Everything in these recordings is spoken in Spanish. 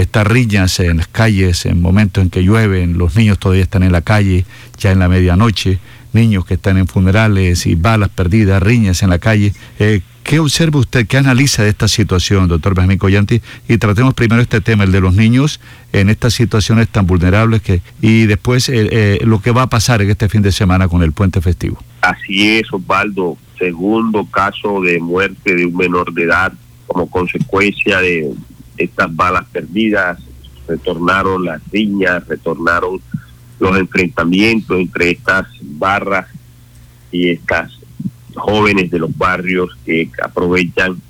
estas riñas en las calles, en momentos en que llueven, los niños todavía están en la calle, ya en la medianoche, niños que están en funerales y balas perdidas, riñas en la calle. Eh, ¿Qué observa usted, qué analiza de esta situación, doctor Benjamín Collanti? Y tratemos primero este tema, el de los niños en estas situaciones tan vulnerables que y después eh, eh, lo que va a pasar en este fin de semana con el puente festivo. Así es, Osvaldo. Segundo caso de muerte de un menor de edad como consecuencia de estas balas perdidas. Retornaron las riñas, retornaron los enfrentamientos entre estas barras y estas jóvenes de los barrios que aprovechan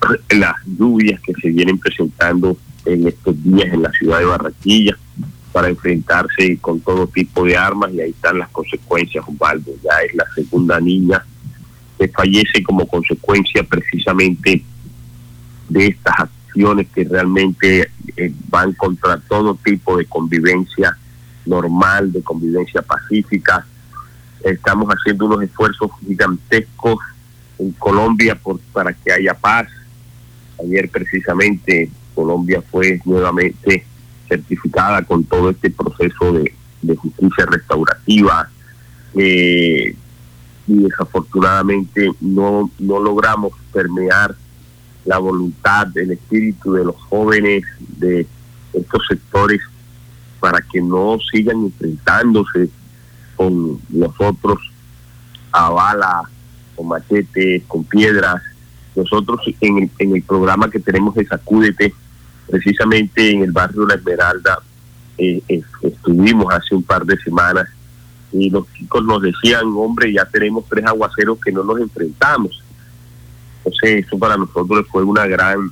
las lluvias que se vienen presentando en estos días en la ciudad de Barranquilla para enfrentarse con todo tipo de armas y ahí están las consecuencias, Osvaldo. Ya es la segunda niña que fallece como consecuencia precisamente de estas que realmente eh, van contra todo tipo de convivencia normal, de convivencia pacífica, Estamos haciendo unos esfuerzos gigantescos en Colombia por, para que haya paz. Ayer precisamente Colombia fue nuevamente certificada con todo este proceso de, justicia restaurativa. Eh, y desafortunadamente no, no logramos permear la voluntad, el espíritu de los jóvenes de estos sectores para que no sigan enfrentándose con nosotros a bala, con machetes, con piedras. Nosotros en el, en el programa que tenemos de Sacúdete, precisamente en el barrio La Esmeralda, eh, estuvimos hace un par de semanas y los chicos nos decían, hombre, ya tenemos tres aguaceros que no nos enfrentamos. Entonces eso para nosotros fue una gran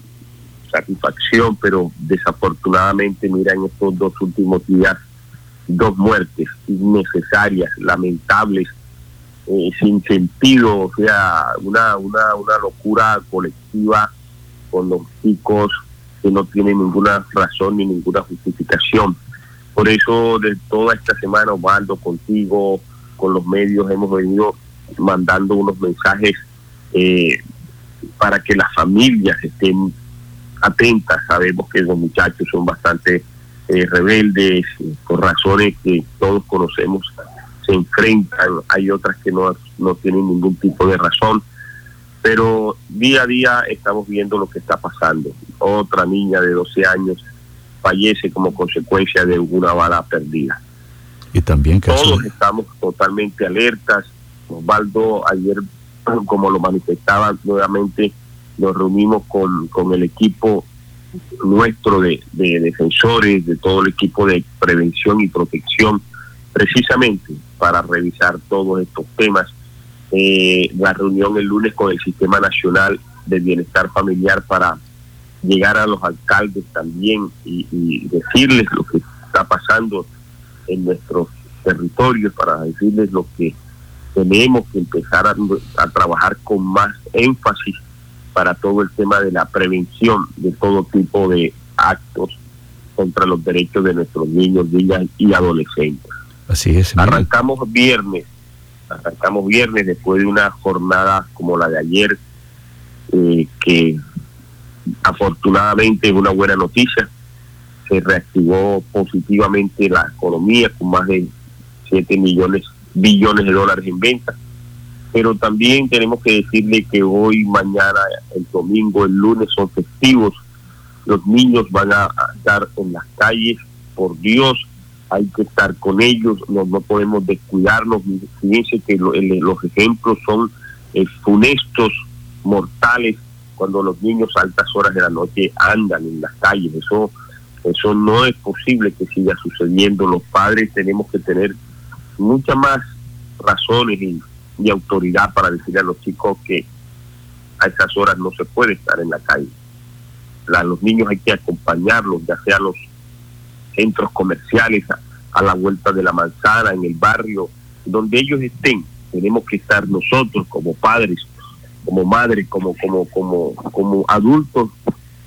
satisfacción, pero desafortunadamente, mira, en estos dos últimos días dos muertes innecesarias, lamentables, eh, sin sentido, o sea, una, una, una locura colectiva con los chicos que no tienen ninguna razón ni ninguna justificación. Por eso, de toda esta semana, Osvaldo, contigo, con los medios, hemos venido mandando unos mensajes eh, para que las familias estén atentas. Sabemos que los muchachos son bastante eh, rebeldes, por razones que todos conocemos, se enfrentan, hay otras que no, no tienen ningún tipo de razón, pero día a día estamos viendo lo que está pasando. Otra niña de 12 años fallece como consecuencia de una bala perdida. Y también todos estamos totalmente alertas. Osvaldo ayer, como lo manifestaba nuevamente, nos reunimos con, con el equipo nuestro de, defensores, de todo el equipo de prevención y protección, precisamente para revisar todos estos temas. Eh, la reunión el lunes con el Sistema Nacional de Bienestar Familiar para llegar a los alcaldes también y, decirles lo que está pasando en nuestros territorios, para decirles lo que tenemos que empezar a trabajar con más énfasis para todo el tema de la prevención de todo tipo de actos contra los derechos de nuestros niños, niñas y adolescentes. Así es. Arrancamos viernes, arrancamos viernes después de una jornada como la de ayer, eh, que afortunadamente es una buena noticia. Se reactivó positivamente la economía con más de 7 millones, billones de dólares en ventas pero también tenemos que decirle que hoy, mañana, el domingo, el lunes son festivos. Los niños van a estar en las calles, por Dios, hay que estar con ellos, no, no podemos descuidarnos. Fíjense que los ejemplos son eh, funestos, mortales, cuando los niños a altas horas de la noche andan en las calles. Eso, eso no es posible que siga sucediendo. Los padres tenemos que tener muchas más razones y y autoridad para decirle a los chicos que a esas horas no se puede estar en la calle. A los niños hay que acompañarlos, ya sea a los centros comerciales, a, la vuelta de la manzana, en el barrio, donde ellos estén. Tenemos que estar nosotros como padres, como madres, como, como, como, como adultos,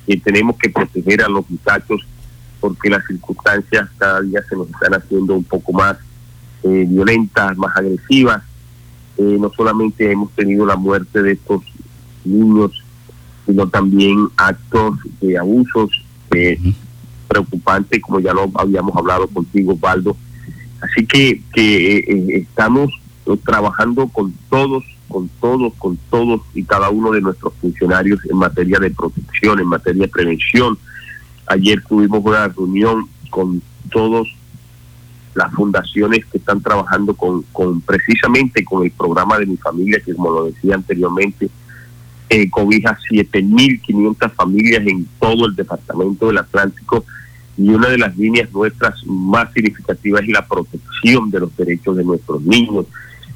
que tenemos que proteger a los muchachos porque las circunstancias cada día se nos están haciendo un poco más eh, violentas, más agresivas eh, no solamente hemos tenido la muerte de estos niños, sino también actos de abusos eh, preocupante, como ya lo habíamos hablado contigo, Osvaldo. Así que, que eh, estamos trabajando con todos, con todos, con todos y cada uno de nuestros funcionarios en materia de protección, en materia de prevención. Ayer tuvimos una reunión con todos las fundaciones que están trabajando con, con precisamente con el programa de mi familia, que como lo decía anteriormente, eh, cobija 7.500 familias en todo el departamento del Atlántico y una de las líneas nuestras más significativas es la protección de los derechos de nuestros niños,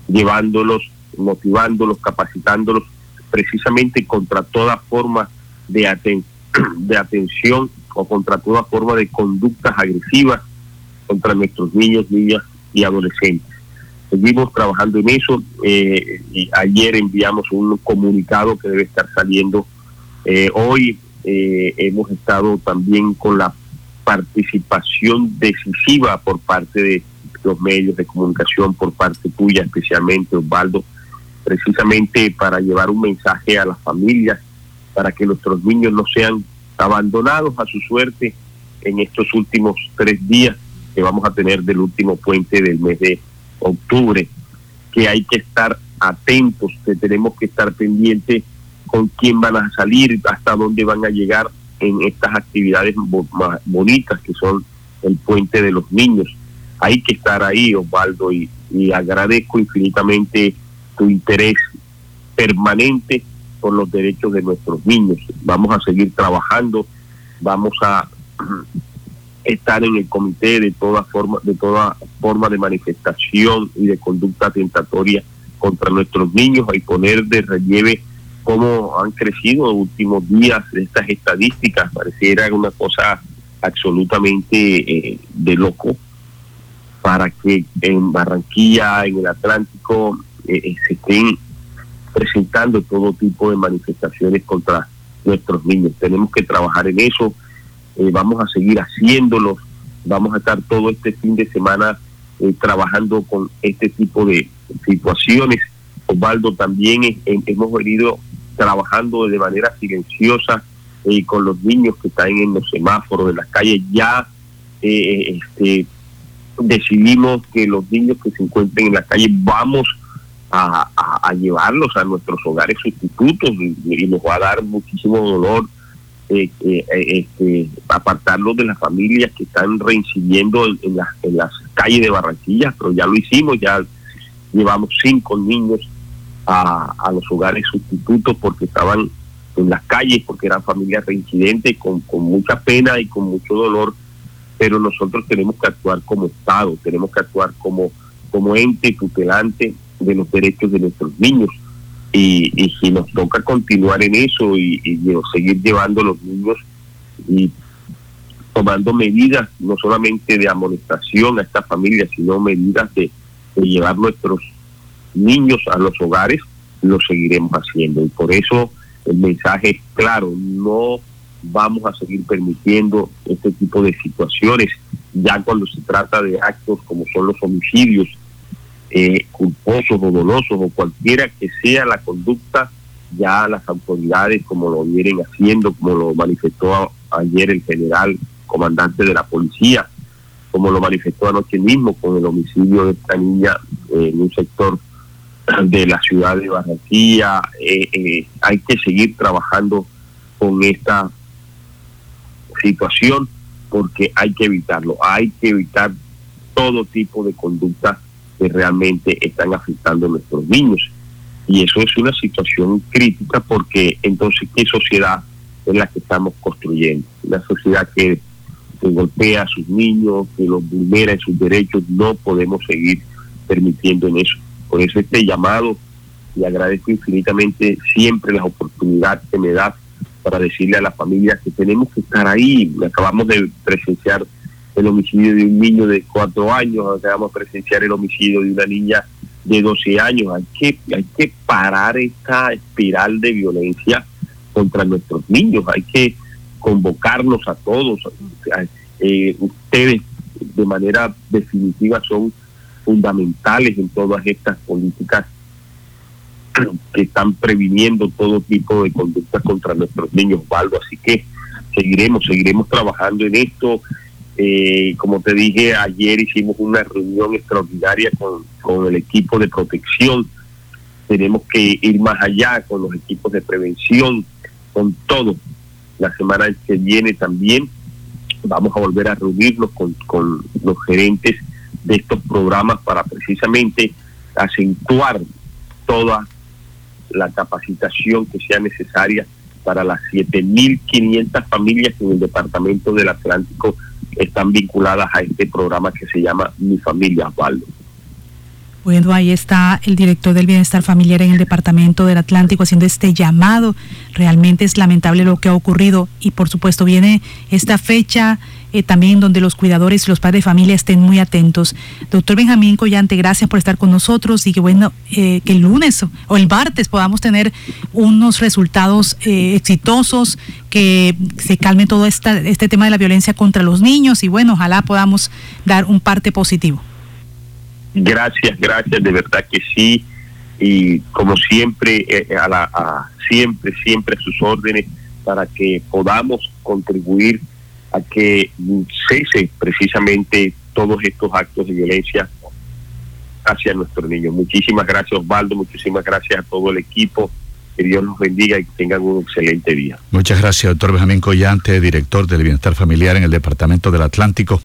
llevándolos, motivándolos, capacitándolos precisamente contra toda forma de, de atención o contra toda forma de conductas agresivas contra nuestros niños, niñas y adolescentes. Seguimos trabajando en eso. Eh, ayer enviamos un comunicado que debe estar saliendo. Eh, hoy eh, hemos estado también con la participación decisiva por parte de los medios de comunicación, por parte tuya especialmente, Osvaldo, precisamente para llevar un mensaje a las familias, para que nuestros niños no sean abandonados a su suerte en estos últimos tres días que vamos a tener del último puente del mes de octubre, que hay que estar atentos, que tenemos que estar pendientes con quién van a salir, hasta dónde van a llegar en estas actividades bonitas que son el puente de los niños. Hay que estar ahí, Osvaldo, y, y agradezco infinitamente tu interés permanente por los derechos de nuestros niños. Vamos a seguir trabajando, vamos a estar en el comité de toda forma de toda forma de manifestación y de conducta tentatoria contra nuestros niños y poner de relieve cómo han crecido los últimos días estas estadísticas. Pareciera una cosa absolutamente eh, de loco para que en Barranquilla en el Atlántico eh, eh, se estén presentando todo tipo de manifestaciones contra nuestros niños. Tenemos que trabajar en eso eh, vamos a seguir haciéndolo, vamos a estar todo este fin de semana eh, trabajando con este tipo de situaciones. Osvaldo, también hemos venido trabajando de manera silenciosa eh, con los niños que están en los semáforos de las calles. Ya este, decidimos que los niños que se encuentren en la calle vamos a, llevarlos a nuestros hogares sustitutos y nos va a dar muchísimo dolor eh, eh, este, apartarlos de las familias que están reincidiendo en, en, las calles de Barranquilla, pero ya lo hicimos, ya llevamos cinco niños a, los hogares sustitutos porque estaban en las calles, porque eran familias reincidentes con, con mucha pena y con mucho dolor, pero nosotros tenemos que actuar como Estado, tenemos que actuar como, como ente tutelante de los derechos de nuestros niños y, y si nos toca continuar en eso y, seguir llevando a los niños y tomando medidas no solamente de amonestación a estas familias, sino medidas de, llevar nuestros niños a los hogares, lo seguiremos haciendo. Y por eso el mensaje es claro, no vamos a seguir permitiendo este tipo de situaciones, ya cuando se trata de actos como son los homicidios, eh, culposos o dolosos o cualquiera que sea la conducta, ya las autoridades, como lo vienen haciendo, como lo manifestó ayer el general comandante de la policía, como lo manifestó anoche mismo con el homicidio de esta niña en un sector de la ciudad de Barranquilla. Eh, eh, hay que seguir trabajando con esta situación porque hay que evitarlo, hay que evitar todo tipo de conducta que realmente están afectando a nuestros niños. Y eso es una situación crítica porque entonces, ¿qué sociedad es la que estamos construyendo? Una sociedad que, golpea a sus niños, que los vulnera en sus derechos, no podemos seguir permitiendo en eso. Por eso este llamado, y agradezco infinitamente siempre la oportunidad que me da para decirle a las familias que tenemos que estar ahí. Acabamos de presenciar el homicidio de un niño de cuatro años, acabamos de presenciar el homicidio de una niña de 12 años. Hay que, hay que parar esta espiral de violencia contra nuestros niños, hay que convocarnos a todos. Eh, ustedes de manera definitiva son fundamentales en todas estas políticas que están previniendo todo tipo de conductas contra nuestros niños, Valdo. Así que seguiremos, seguiremos trabajando en esto. Eh, como te dije, ayer hicimos una reunión extraordinaria con, con el equipo de protección. Tenemos que ir más allá con los equipos de prevención, con todo. La semana que viene también vamos a volver a reunirnos con, con los gerentes de estos programas para precisamente acentuar toda la capacitación que sea necesaria para las 7.500 familias en el Departamento del Atlántico están vinculadas a este programa que se llama Mi Familia Osvaldo. Bueno, ahí está el director del Bienestar Familiar en el Departamento del Atlántico haciendo este llamado. Realmente es lamentable lo que ha ocurrido y por supuesto viene esta fecha eh, también donde los cuidadores y los padres de familia estén muy atentos. Doctor Benjamín Collante, gracias por estar con nosotros y que bueno, eh, que el lunes o el martes podamos tener unos resultados eh, exitosos, que se calme todo este tema de la violencia contra los niños y bueno, ojalá podamos dar un parte positivo. Gracias, gracias, de verdad que sí. Y como siempre, a la, a, siempre, siempre a sus órdenes para que podamos contribuir a que cese precisamente todos estos actos de violencia hacia nuestros niños. Muchísimas gracias Osvaldo, muchísimas gracias a todo el equipo. Que Dios los bendiga y tengan un excelente día. Muchas gracias, doctor Benjamín Collante, director del Bienestar Familiar en el Departamento del Atlántico.